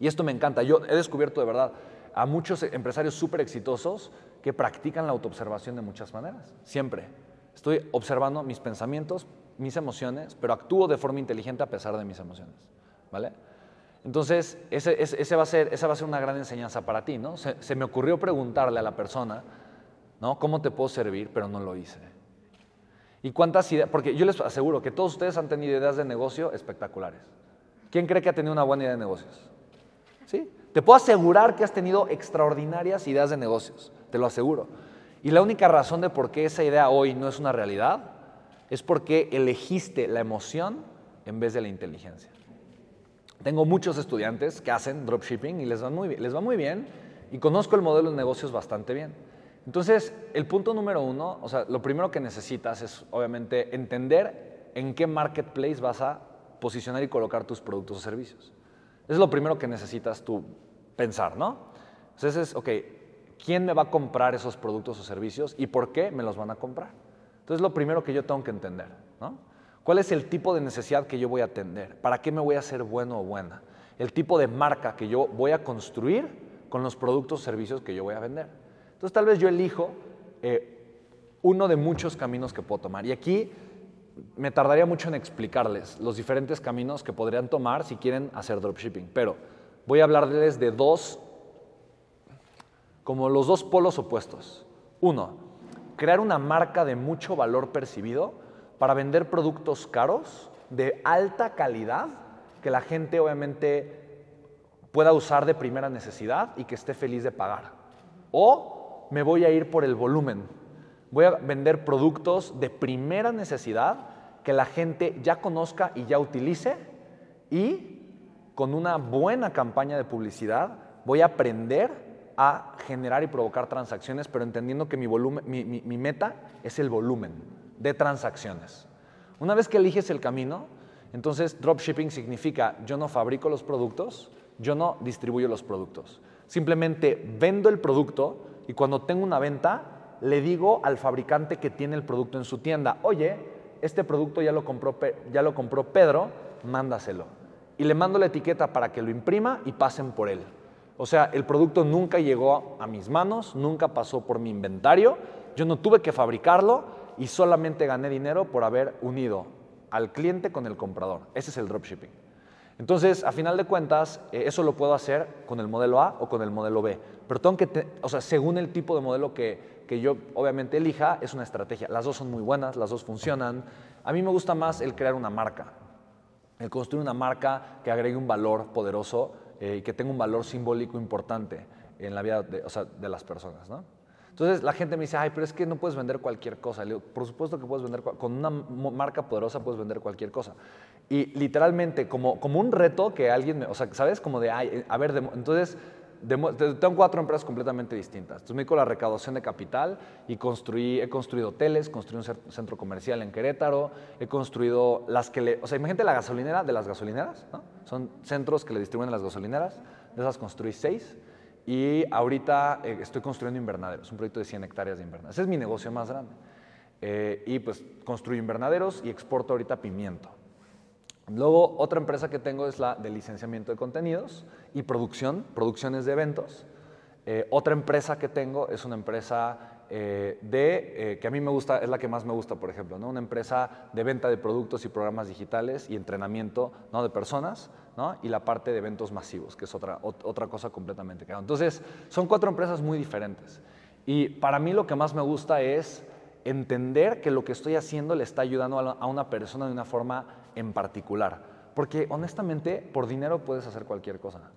Y esto me encanta. Yo he descubierto de verdad a muchos empresarios súper exitosos que practican la autoobservación de muchas maneras. Siempre. Estoy observando mis pensamientos, mis emociones, pero actúo de forma inteligente a pesar de mis emociones. ¿Vale? Entonces, ese, va a ser, esa va a ser una gran enseñanza para ti, ¿no? Se, se, me ocurrió preguntarle a la persona, ¿no? ¿Cómo te puedo servir? Pero no lo hice. ¿Y cuántas ideas? Porque yo les aseguro que todos ustedes han tenido ideas de negocio espectaculares. ¿Quién cree que ha tenido una buena idea de negocios? ¿Sí? Te puedo asegurar que has tenido extraordinarias ideas de negocios, te lo aseguro. Y la única razón de por qué esa idea hoy no es una realidad es porque elegiste la emoción en vez de la inteligencia. Tengo muchos estudiantes que hacen dropshipping y les va muy bien, les va muy bien y conozco el modelo de negocios bastante bien. Entonces, el punto número uno, o sea, lo primero que necesitas es obviamente entender en qué marketplace vas a posicionar y colocar tus productos o servicios. Es lo primero que necesitas tú pensar, ¿no? Entonces es, ok, ¿quién me va a comprar esos productos o servicios y por qué me los van a comprar? Entonces, lo primero que yo tengo que entender, ¿no? ¿Cuál es el tipo de necesidad que yo voy a atender? ¿Para qué me voy a hacer bueno o buena? El tipo de marca que yo voy a construir con los productos o servicios que yo voy a vender. Entonces, tal vez yo elijo eh, uno de muchos caminos que puedo tomar. Y aquí me tardaría mucho en explicarles los diferentes caminos que podrían tomar si quieren hacer dropshipping, pero voy a hablarles de dos, como los dos polos opuestos. Uno, crear una marca de mucho valor percibido para vender productos caros, de alta calidad, que la gente obviamente pueda usar de primera necesidad y que esté feliz de pagar. O me voy a ir por el volumen. Voy a vender productos de primera necesidad que la gente ya conozca y ya utilice y con una buena campaña de publicidad voy a aprender a generar y provocar transacciones, pero entendiendo que mi, volumen, mi, mi meta es el volumen de transacciones. Una vez que eliges el camino, entonces dropshipping significa yo no fabrico los productos, yo no distribuyo los productos. Simplemente vendo el producto y cuando tengo una venta, le digo al fabricante que tiene el producto en su tienda, oye, este producto ya lo compró, ya lo compró Pedro, mándaselo. Y le mando la etiqueta para que lo imprima y pasen por él. O sea, el producto nunca llegó a mis manos, nunca pasó por mi inventario, yo no tuve que fabricarlo y solamente gané dinero por haber unido al cliente con el comprador. Ese es el dropshipping. Entonces, a final de cuentas, eh, eso lo puedo hacer con el modelo A o con el modelo B. Pero tengo que, o sea, según el tipo de modelo que, que yo obviamente elija, es una estrategia. Las dos son muy buenas, las dos funcionan. A mí me gusta más el crear una marca, el construir una marca que agregue un valor poderoso eh, y que tenga un valor simbólico importante en la vida de, o sea, de las personas. ¿no? Entonces la gente me dice, ay, pero es que no puedes vender cualquier cosa. Le digo, por supuesto que puedes vender, con una marca poderosa puedes vender cualquier cosa. Y literalmente, como, como un reto que alguien, me, o sea, ¿sabes? Como de, ay, a ver, entonces tengo cuatro empresas completamente distintas. Entonces me dedico a la recaudación de capital y construí, he construido hoteles, construí un centro comercial en Querétaro, he construido las que le... O sea, imagínate la gasolinera de las gasolineras, ¿no? Son centros que le distribuyen a las gasolineras, de esas construí seis y ahorita eh, estoy construyendo invernaderos, un proyecto de 100 hectáreas de invernaderos. Ese es mi negocio más grande. Eh, y pues construyo invernaderos y exporto ahorita pimiento. Luego, otra empresa que tengo es la de licenciamiento de contenidos y producción, producciones de eventos. Eh, otra empresa que tengo es una empresa de, que a mí me gusta, es la que más me gusta, por ejemplo, ¿no? una empresa de venta de productos y programas digitales y entrenamiento ¿no? de personas y la parte de eventos masivos, que es otra, otra cosa completamente cada. Entonces, son cuatro empresas muy diferentes. Y para mí lo que más me gusta es entender que lo que estoy haciendo le está ayudando a una persona de una forma en particular. Porque honestamente, por dinero puedes hacer cualquier cosa.